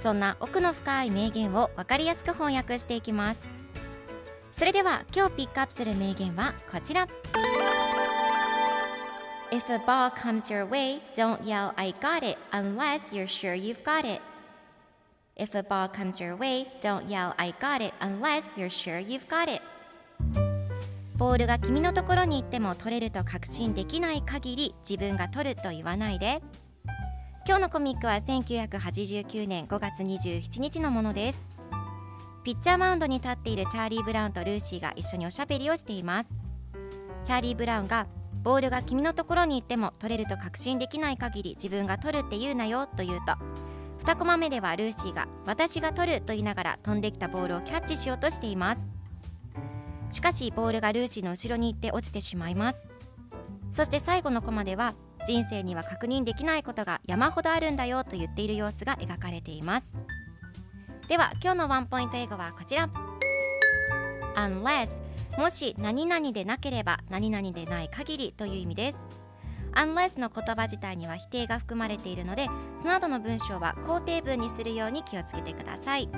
そんな奥の深い名言を分かりやすく翻訳していきますそれでは今日ピックアップする名言はこちら If a ball comes your way, don't yell I got it unless you're sure you've got it If a ball comes your way, don't yell I got it unless you're sure you've got it ボールが君のところに行っても取れると確信できない限り自分が取ると言わないで今日のコミックは1989年5月27日のものです。ピッチャーマウンドに立っているチャーリー・ブラウンとルーシーが一緒におしゃべりをしています。チャーリー・ブラウンがボールが君のところに行っても取れると確信できない限り自分が取るって言うなよと言うと。2コマ目ではルーシーが私が取ると言いながら飛んできたボールをキャッチしようとしていますしかしボールがルーシーの後ろに行って落ちてしまいます。そして最後のコマでは人生には確認できないことが山ほどあるんだよと言っている様子が描かれています。では今日のワンポイント英語はこちら。Unless もし何々でなければ何々でない限りという意味です。Unless の言葉自体には否定が含まれているのでその後の文章は肯定文にするように気をつけてください。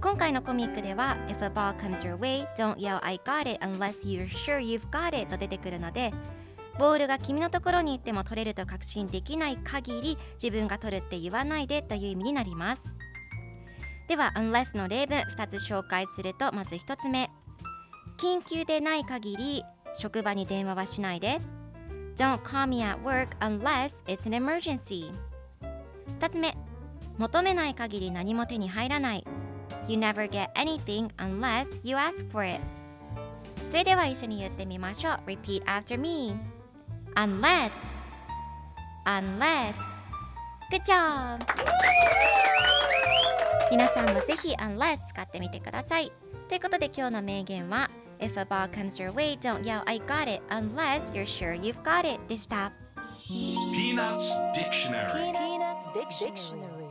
今回のコミックでは If a ball comes your way, don't yell I got it unless you're sure you've got it と出てくるのでボールが君のところに行っても取れると確信できない限り自分が取るって言わないでという意味になります。では unless の例文2つ紹介するとまず1つ目。緊急でない限り職場に電話はしないで。Don't call me at work unless it's an emergency. 2つ目。求めない限り何も手に入らない。You never get anything unless you ask for it. それでは一緒に言ってみましょう。Repeat after me. Unless Unless Good job 皆さんもぜひ Unless 使ってみてくださいということで今日の名言は If a ball comes your way, don't yell I got it unless you're sure you've got it でした Peanuts Dictionary Peanuts Dictionary.